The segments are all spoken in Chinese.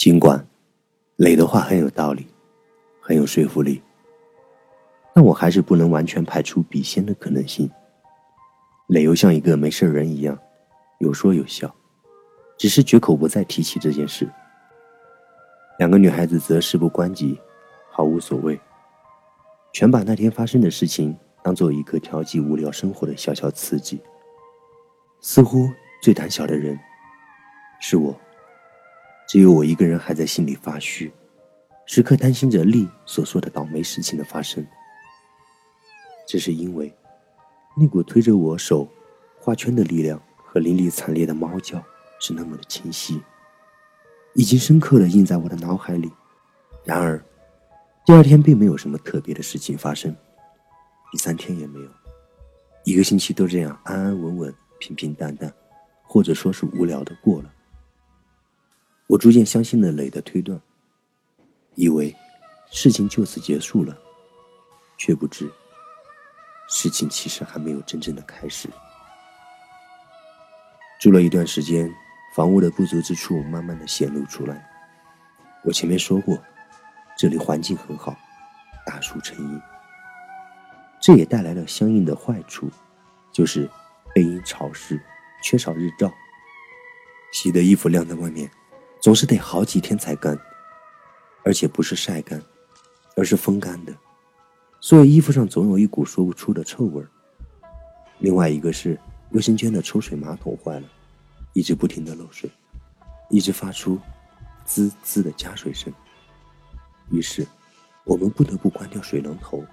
尽管磊的话很有道理，很有说服力，但我还是不能完全排除笔仙的可能性。磊又像一个没事人一样，有说有笑，只是绝口不再提起这件事。两个女孩子则事不关己，毫无所谓，全把那天发生的事情当做一个调剂无聊生活的小小刺激。似乎最胆小的人是我。只有我一个人还在心里发虚，时刻担心着丽所说的倒霉事情的发生。这是因为，那股推着我手画圈的力量和淋漓惨烈的猫叫是那么的清晰，已经深刻的印在我的脑海里。然而，第二天并没有什么特别的事情发生，第三天也没有，一个星期都这样安安稳稳、平平淡淡，或者说是无聊的过了。我逐渐相信了磊的推断，以为事情就此结束了，却不知事情其实还没有真正的开始。住了一段时间，房屋的不足之处慢慢的显露出来。我前面说过，这里环境很好，大树成荫，这也带来了相应的坏处，就是背阴潮湿，缺少日照，洗的衣服晾在外面。总是得好几天才干，而且不是晒干，而是风干的，所以衣服上总有一股说不出的臭味儿。另外一个是卫生间的抽水马桶坏了，一直不停的漏水，一直发出滋滋的加水声。于是，我们不得不关掉水龙头，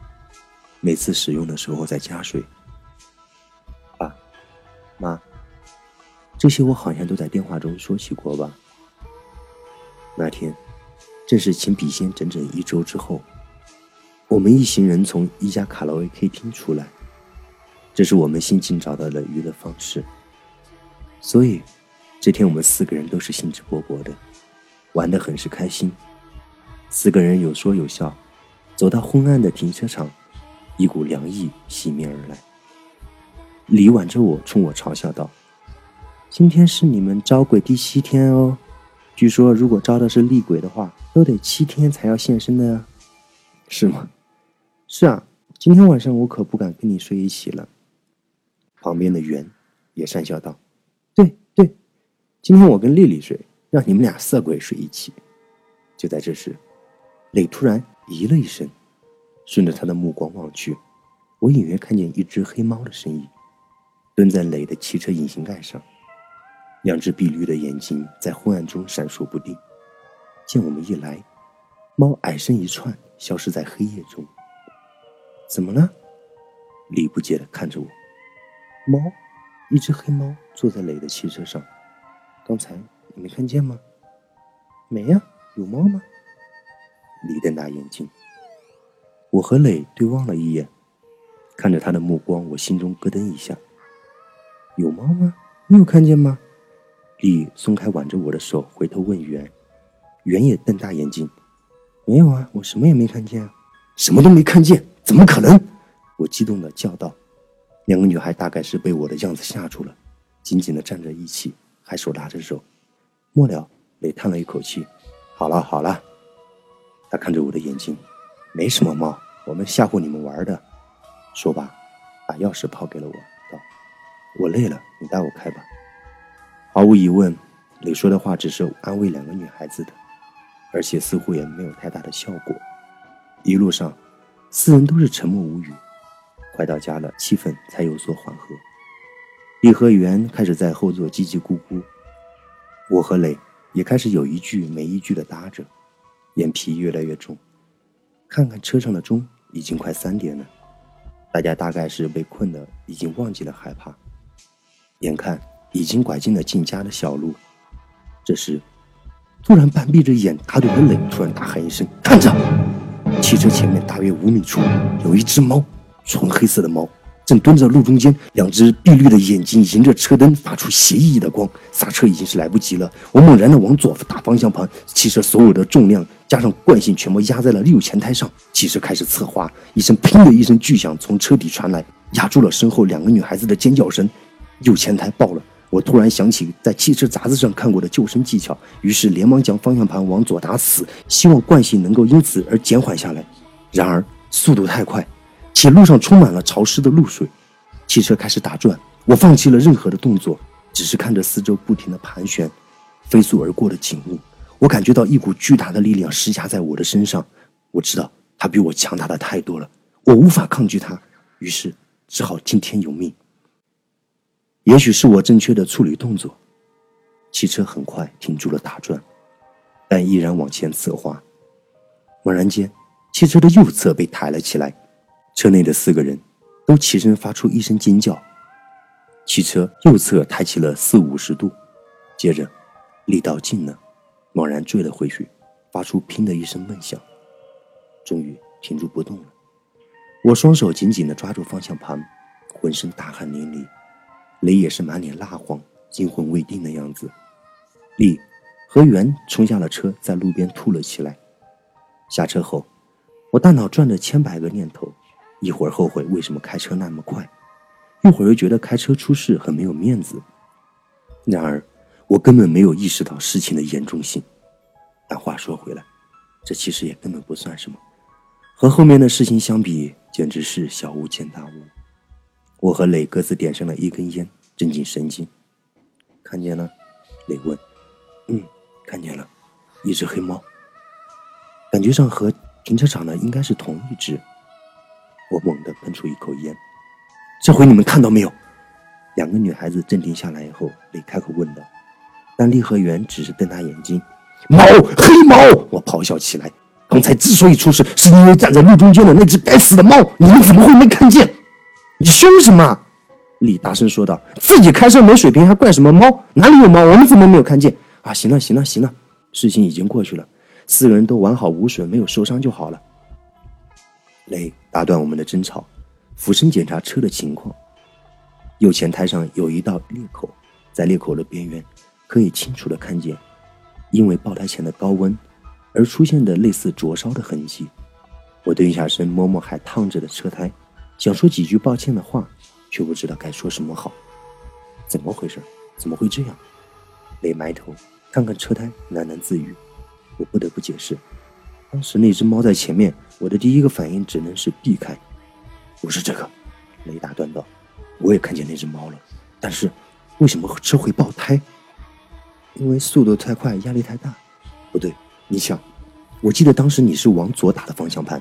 每次使用的时候再加水。爸，妈，这些我好像都在电话中说起过吧。那天，正是请笔仙整整一周之后，我们一行人从一家卡拉 OK 厅出来，这是我们新近找到的娱乐方式。所以，这天我们四个人都是兴致勃勃的，玩得很是开心。四个人有说有笑，走到昏暗的停车场，一股凉意袭面而来。李挽着我，冲我嘲笑道：“今天是你们招鬼第七天哦。”据说，如果招的是厉鬼的话，都得七天才要现身的呀，是吗？是啊，今天晚上我可不敢跟你睡一起了。旁边的袁也讪笑道：“对对，今天我跟丽丽睡，让你们俩色鬼睡一起。”就在这时，磊突然咦了一声，顺着他的目光望去，我隐约看见一只黑猫的身影，蹲在磊的汽车引擎盖上。两只碧绿的眼睛在昏暗中闪烁不定，见我们一来，猫矮身一窜，消失在黑夜中。怎么了？李不解的看着我。猫，一只黑猫坐在磊的汽车上。刚才你没看见吗？没呀，有猫吗？李瞪大眼睛。我和磊对望了一眼，看着他的目光，我心中咯噔一下。有猫吗？你有看见吗？李松开挽着我的手，回头问袁，袁也瞪大眼睛：“没有啊，我什么也没看见啊，什么都没看见，怎么可能？”我激动的叫道。两个女孩大概是被我的样子吓住了，紧紧的站在一起，还手拉着手。末了，磊叹了一口气：“好了好了。”他看着我的眼睛：“没什么猫，我们吓唬你们玩的。”说罢，把钥匙抛给了我，道：“我累了，你带我开吧。”毫无疑问，磊说的话只是安慰两个女孩子的，而且似乎也没有太大的效果。一路上，四人都是沉默无语。快到家了，气氛才有所缓和。颐和园开始在后座叽叽咕咕，我和磊也开始有一句没一句的搭着，眼皮越来越重。看看车上的钟，已经快三点了。大家大概是被困的，已经忘记了害怕。眼看。已经拐进了进家的小路，这时，突然半闭着眼打盹的磊突然大喊一声：“看着！”汽车前面大约五米处有一只猫，纯黑色的猫正蹲在路中间，两只碧绿的眼睛迎着车灯发出斜异的光。刹车已经是来不及了，我猛然的往左打方向盘，汽车所有的重量加上惯性全部压在了右前胎上，汽车开始侧滑，一声“砰”的一声巨响从车底传来，压住了身后两个女孩子的尖叫声，右前胎爆了。我突然想起在汽车杂志上看过的救生技巧，于是连忙将方向盘往左打死，希望惯性能够因此而减缓下来。然而速度太快，且路上充满了潮湿的露水，汽车开始打转。我放弃了任何的动作，只是看着四周不停的盘旋、飞速而过的景物。我感觉到一股巨大的力量施加在我的身上，我知道它比我强大的太多了，我无法抗拒它，于是只好听天由命。也许是我正确的处理动作，汽车很快停住了打转，但依然往前侧滑。猛然间，汽车的右侧被抬了起来，车内的四个人都起身发出一声尖叫。汽车右侧抬起了四五十度，接着力道尽了，猛然坠了回去，发出“砰”的一声闷响，终于停住不动了。我双手紧紧地抓住方向盘，浑身大汗淋漓。雷也是满脸蜡黄、惊魂未定的样子。李和元冲下了车，在路边吐了起来。下车后，我大脑转着千百个念头：一会儿后悔为什么开车那么快，一会儿又觉得开车出事很没有面子。然而，我根本没有意识到事情的严重性。但话说回来，这其实也根本不算什么，和后面的事情相比，简直是小巫见大巫。我和磊各自点上了一根烟，镇静神经。看见了？磊问。嗯，看见了，一只黑猫。感觉上和停车场的应该是同一只。我猛地喷出一口烟。这回你们看到没有？两个女孩子镇定下来以后，磊开口问道。但立和元只是瞪大眼睛。猫，黑猫！我咆哮起来。刚才之所以出事，是因为站在路中间的那只该死的猫。你们怎么会没看见？你凶什么？李大声说道：“自己开车没水平，还怪什么猫？哪里有猫？我们怎么没有看见？啊，行了，行了，行了，事情已经过去了，四个人都完好无损，没有受伤就好了。”雷打断我们的争吵，俯身检查车的情况。右前胎上有一道裂口，在裂口的边缘可以清楚的看见，因为爆胎前的高温而出现的类似灼烧的痕迹。我蹲下身摸摸还烫着的车胎。想说几句抱歉的话，却不知道该说什么好。怎么回事？怎么会这样？雷埋头看看车胎，喃喃自语。我不得不解释，当时那只猫在前面，我的第一个反应只能是避开。不是这个，雷打断道。我也看见那只猫了，但是为什么车会爆胎？因为速度太快，压力太大。不对，你想，我记得当时你是往左打的方向盘。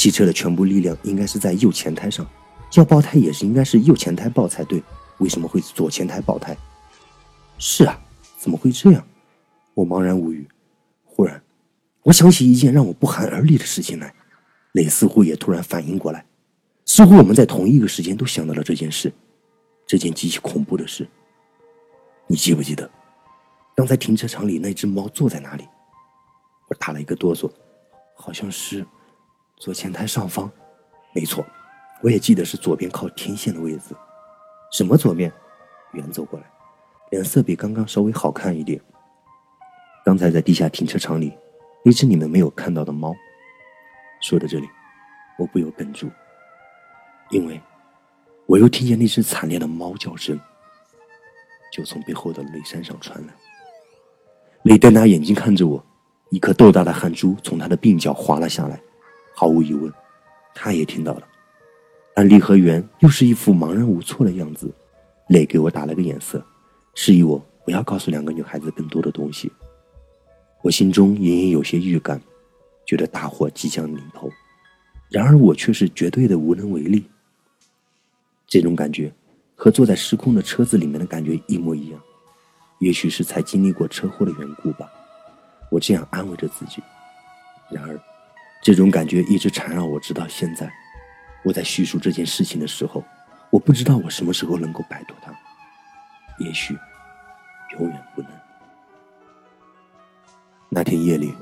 汽车的全部力量应该是在右前胎上，要爆胎也是应该是右前胎爆才对，为什么会左前胎爆胎？是啊，怎么会这样？我茫然无语。忽然，我想起一件让我不寒而栗的事情来。磊似乎也突然反应过来，似乎我们在同一个时间都想到了这件事，这件极其恐怖的事。你记不记得，刚才停车场里那只猫坐在哪里？我打了一个哆嗦，好像是。左前台上方，没错，我也记得是左边靠天线的位置。什么左面？远走过来，脸色比刚刚稍微好看一点。刚才在地下停车场里，那只你们没有看到的猫。说到这里，我不由哽住，因为我又听见那只惨烈的猫叫声，就从背后的雷山上传来。雷丹拿眼睛看着我，一颗豆大的汗珠从他的鬓角滑了下来。毫无疑问，他也听到了，但李和元又是一副茫然无措的样子。磊给我打了个眼色，示意我不要告诉两个女孩子更多的东西。我心中隐隐有些预感，觉得大祸即将临头，然而我却是绝对的无能为力。这种感觉和坐在失控的车子里面的感觉一模一样，也许是才经历过车祸的缘故吧。我这样安慰着自己，然而。这种感觉一直缠绕我，直到现在。我在叙述这件事情的时候，我不知道我什么时候能够摆脱它。也许，永远不能。那天夜里，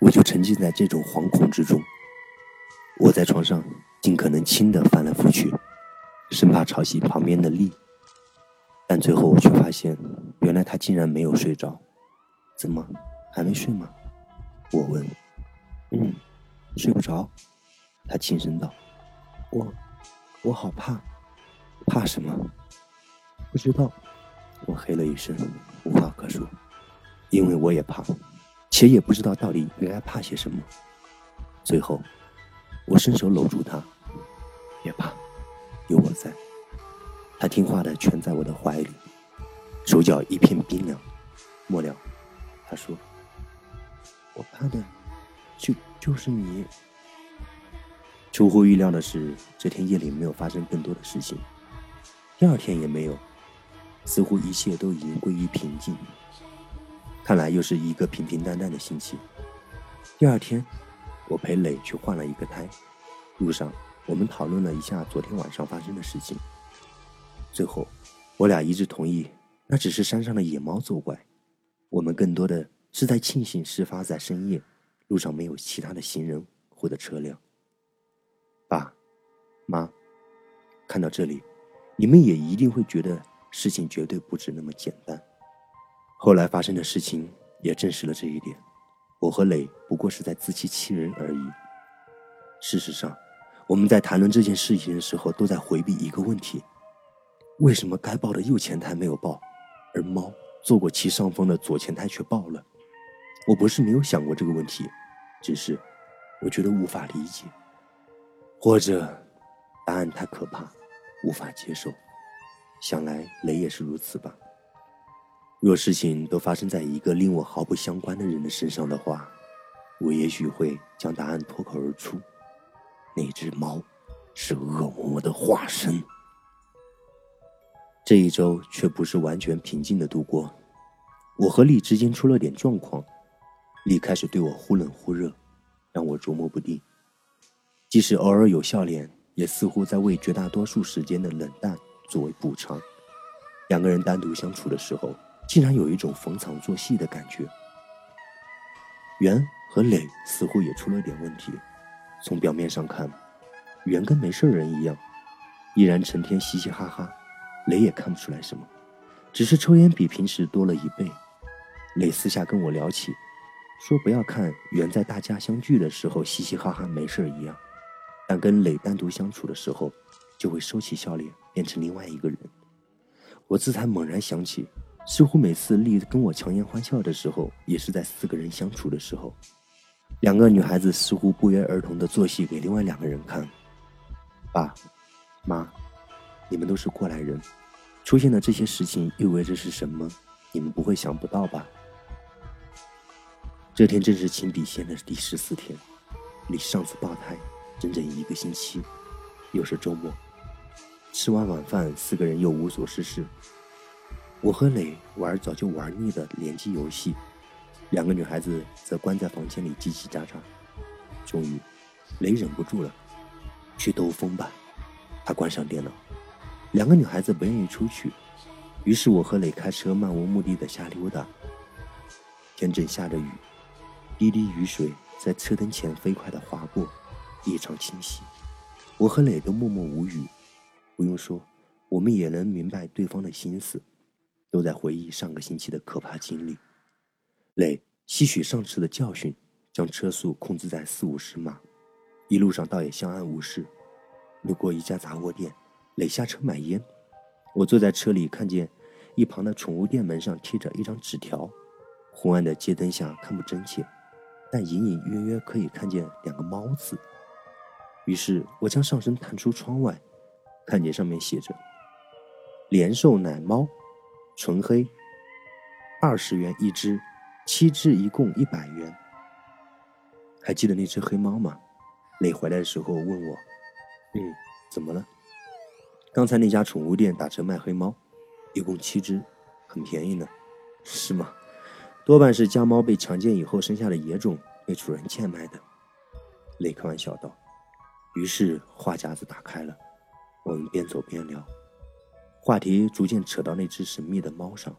我就沉浸在这种惶恐之中。我在床上尽可能轻的翻来覆去，生怕吵醒旁边的丽。但最后我却发现，原来他竟然没有睡着。怎么，还没睡吗？我问。嗯。睡不着，他轻声道：“我，我好怕，怕什么？不知道，我嘿了一声，无话可说，因为我也怕，且也不知道到底应该怕些什么。最后，我伸手搂住他，别怕，有我在。他听话的蜷在我的怀里，手脚一片冰凉。末了，他说：“我怕的，就就是你。”出乎意料的是，这天夜里没有发生更多的事情，第二天也没有，似乎一切都已经归于平静。看来又是一个平平淡淡的星期。第二天，我陪磊去换了一个胎，路上我们讨论了一下昨天晚上发生的事情，最后我俩一致同意，那只是山上的野猫作怪，我们更多的是在庆幸事发在深夜，路上没有其他的行人或者车辆。爸，妈，看到这里，你们也一定会觉得事情绝对不止那么简单。后来发生的事情也证实了这一点。我和磊不过是在自欺欺人而已。事实上，我们在谈论这件事情的时候，都在回避一个问题：为什么该报的右前胎没有报，而猫坐过其上风的左前胎却报了？我不是没有想过这个问题，只是我觉得无法理解。或者，答案太可怕，无法接受。想来雷也是如此吧。若事情都发生在一个令我毫不相关的人的身上的话，我也许会将答案脱口而出：那只猫是恶魔的化身。这一周却不是完全平静的度过，我和丽之间出了点状况，丽开始对我忽冷忽热，让我琢磨不定。即使偶尔有笑脸，也似乎在为绝大多数时间的冷淡作为补偿。两个人单独相处的时候，竟然有一种逢场作戏的感觉。袁和磊似乎也出了点问题。从表面上看，袁跟没事人一样，依然成天嘻嘻哈哈；磊也看不出来什么，只是抽烟比平时多了一倍。磊私下跟我聊起，说不要看远在大家相聚的时候嘻嘻哈哈没事一样。但跟磊单独相处的时候，就会收起笑脸，变成另外一个人。我这才猛然想起，似乎每次丽跟我强颜欢笑的时候，也是在四个人相处的时候。两个女孩子似乎不约而同的做戏给另外两个人看。爸，妈，你们都是过来人，出现的这些事情意味着是什么？你们不会想不到吧？这天正是亲笔仙的第十四天，离上次爆胎。整整一个星期，又是周末。吃完晚饭，四个人又无所事事。我和磊玩早就玩腻的联机游戏，两个女孩子则关在房间里叽叽喳喳。终于，磊忍不住了，去兜风吧。他关上电脑。两个女孩子不愿意出去，于是我和磊开车漫无目的的瞎溜达。天正下着雨，滴滴雨水在车灯前飞快的划过。异常清晰，我和磊都默默无语。不用说，我们也能明白对方的心思，都在回忆上个星期的可怕经历。磊吸取上次的教训，将车速控制在四五十码，一路上倒也相安无事。路过一家杂货店，磊下车买烟，我坐在车里，看见一旁的宠物店门上贴着一张纸条，昏暗的街灯下看不真切，但隐隐约约可以看见两个猫字。于是我将上身探出窗外，看见上面写着“连寿奶猫，纯黑，二十元一只，七只一共一百元。”还记得那只黑猫吗？磊回来的时候问我：“嗯，怎么了？”刚才那家宠物店打折卖黑猫，一共七只，很便宜呢，是吗？多半是家猫被强奸以后生下的野种，被主人贱卖的。雷开玩笑道。于是话匣子打开了，我们边走边聊，话题逐渐扯到那只神秘的猫上。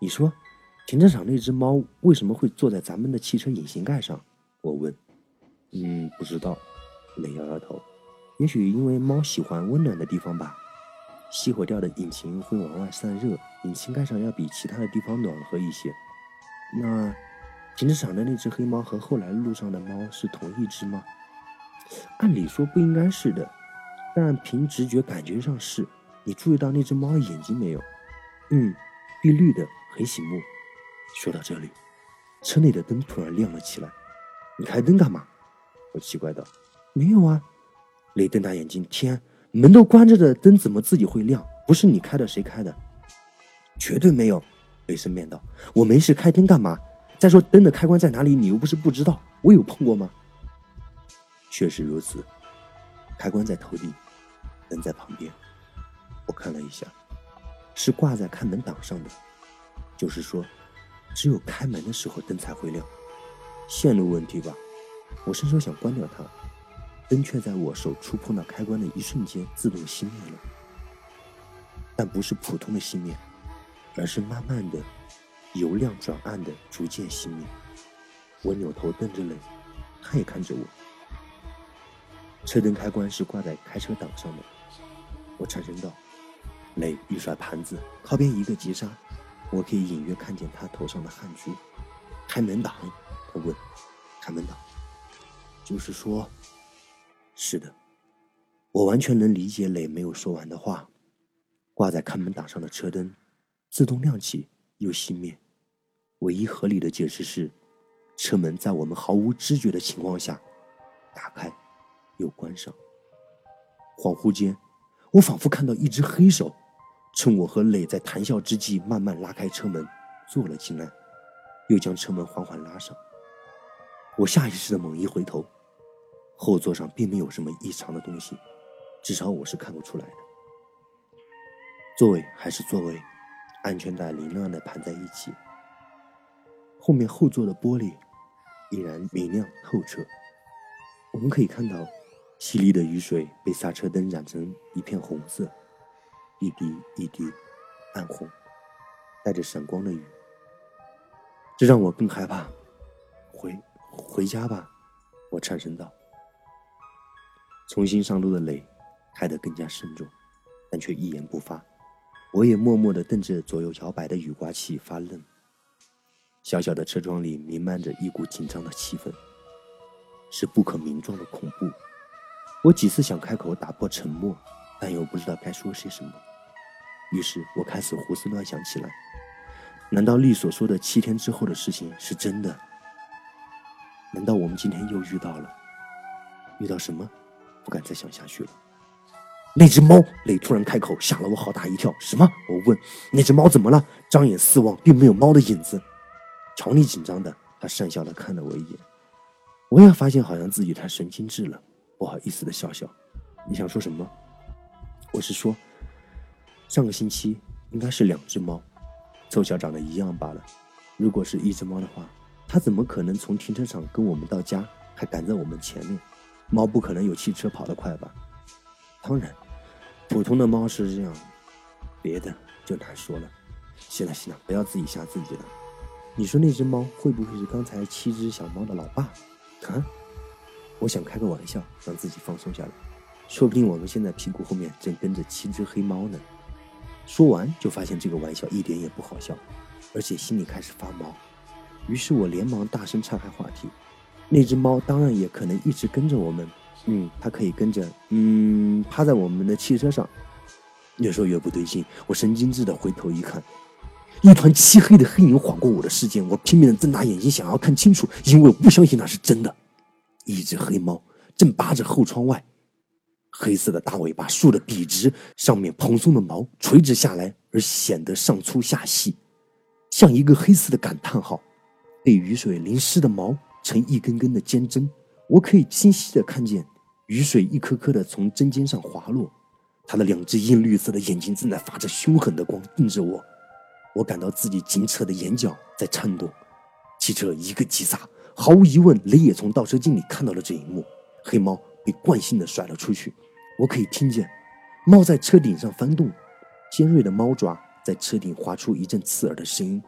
你说，停车场那只猫为什么会坐在咱们的汽车引擎盖上？我问。嗯，不知道。雷摇摇头。也许因为猫喜欢温暖的地方吧。熄火掉的引擎会往外散热，引擎盖上要比其他的地方暖和一些。那，停车场的那只黑猫和后来路上的猫是同一只吗？按理说不应该是的，但凭直觉感觉上是。你注意到那只猫眼睛没有？嗯，碧绿的，很醒目。说到这里，车内的灯突然亮了起来。你开灯干嘛？我奇怪道。没有啊。雷瞪大眼睛，天，门都关着的，灯怎么自己会亮？不是你开的，谁开的？绝对没有。雷声辩道。我没事，开灯干嘛？再说灯的开关在哪里？你又不是不知道，我有碰过吗？确实如此，开关在头顶，灯在旁边。我看了一下，是挂在看门挡上的，就是说，只有开门的时候灯才会亮。线路问题吧？我伸手想关掉它，灯却在我手触碰到开关的一瞬间自动熄灭了。但不是普通的熄灭，而是慢慢的由亮转暗的逐渐熄灭。我扭头瞪着磊，他也看着我。车灯开关是挂在开车挡上的，我颤声道。磊一甩盘子，靠边一个急刹，我可以隐约看见他头上的汗珠。开门挡，他问。开门挡，就是说，是的，我完全能理解磊没有说完的话。挂在看门挡上的车灯，自动亮起又熄灭。唯一合理的解释是，车门在我们毫无知觉的情况下打开又关上。恍惚间，我仿佛看到一只黑手。趁我和磊在谈笑之际，慢慢拉开车门，坐了进来，又将车门缓缓拉上。我下意识的猛一回头，后座上并没有什么异常的东西，至少我是看不出来的。座位还是座位，安全带凌乱的盘在一起。后面后座的玻璃依然明亮透彻，我们可以看到淅沥的雨水被刹车灯染成一片红色。一滴一滴，暗红，带着闪光的雨，这让我更害怕。回回家吧，我颤声道。重新上路的雷开得更加慎重，但却一言不发。我也默默地瞪着左右摇摆的雨刮器发愣。小小的车窗里弥漫着一股紧张的气氛，是不可名状的恐怖。我几次想开口打破沉默，但又不知道该说些什么。于是我开始胡思乱想起来。难道丽所说的七天之后的事情是真的？难道我们今天又遇到了？遇到什么？不敢再想下去了。那只猫，磊突然开口，吓了我好大一跳。什么？我问。那只猫怎么了？张眼四望，并没有猫的影子。乔尼紧张的，他讪笑的看了我一眼。我也发现好像自己太神经质了，不好意思的笑笑。你想说什么？我是说。上个星期应该是两只猫，凑巧长得一样罢了。如果是一只猫的话，它怎么可能从停车场跟我们到家，还赶在我们前面？猫不可能有汽车跑得快吧？当然，普通的猫是这样，别的就难说了。行了行了，不要自己吓自己了。你说那只猫会不会是刚才七只小猫的老爸？啊？我想开个玩笑，让自己放松下来。说不定我们现在屁股后面正跟着七只黑猫呢。说完，就发现这个玩笑一点也不好笑，而且心里开始发毛。于是我连忙大声岔开话题：“那只猫当然也可能一直跟着我们，嗯，它可以跟着，嗯，趴在我们的汽车上。”越说越不对劲，我神经质的回头一看，一团漆黑的黑影晃过我的视线。我拼命的睁大眼睛，想要看清楚，因为我不相信那是真的。一只黑猫正扒着后窗外。黑色的大尾巴竖得笔直，上面蓬松的毛垂直下来，而显得上粗下细，像一个黑色的感叹号。被雨水淋湿的毛呈一根根的尖针，我可以清晰的看见雨水一颗颗地从针尖上滑落。它的两只阴绿色的眼睛正在发着凶狠的光盯着我，我感到自己紧扯的眼角在颤动。汽车一个急刹，毫无疑问，雷也从倒车镜里看到了这一幕。黑猫被惯性地甩了出去。我可以听见，猫在车顶上翻动，尖锐的猫爪在车顶划出一阵刺耳的声音，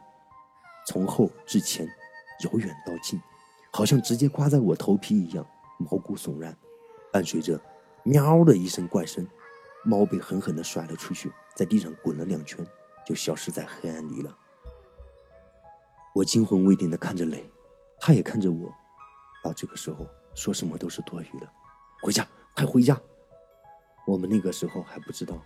从后至前，由远到近，好像直接刮在我头皮一样，毛骨悚然。伴随着“喵”的一声怪声，猫被狠狠地甩了出去，在地上滚了两圈，就消失在黑暗里了。我惊魂未定地看着磊，他也看着我。到这个时候，说什么都是多余的。回家，快回家！我们那个时候还不知道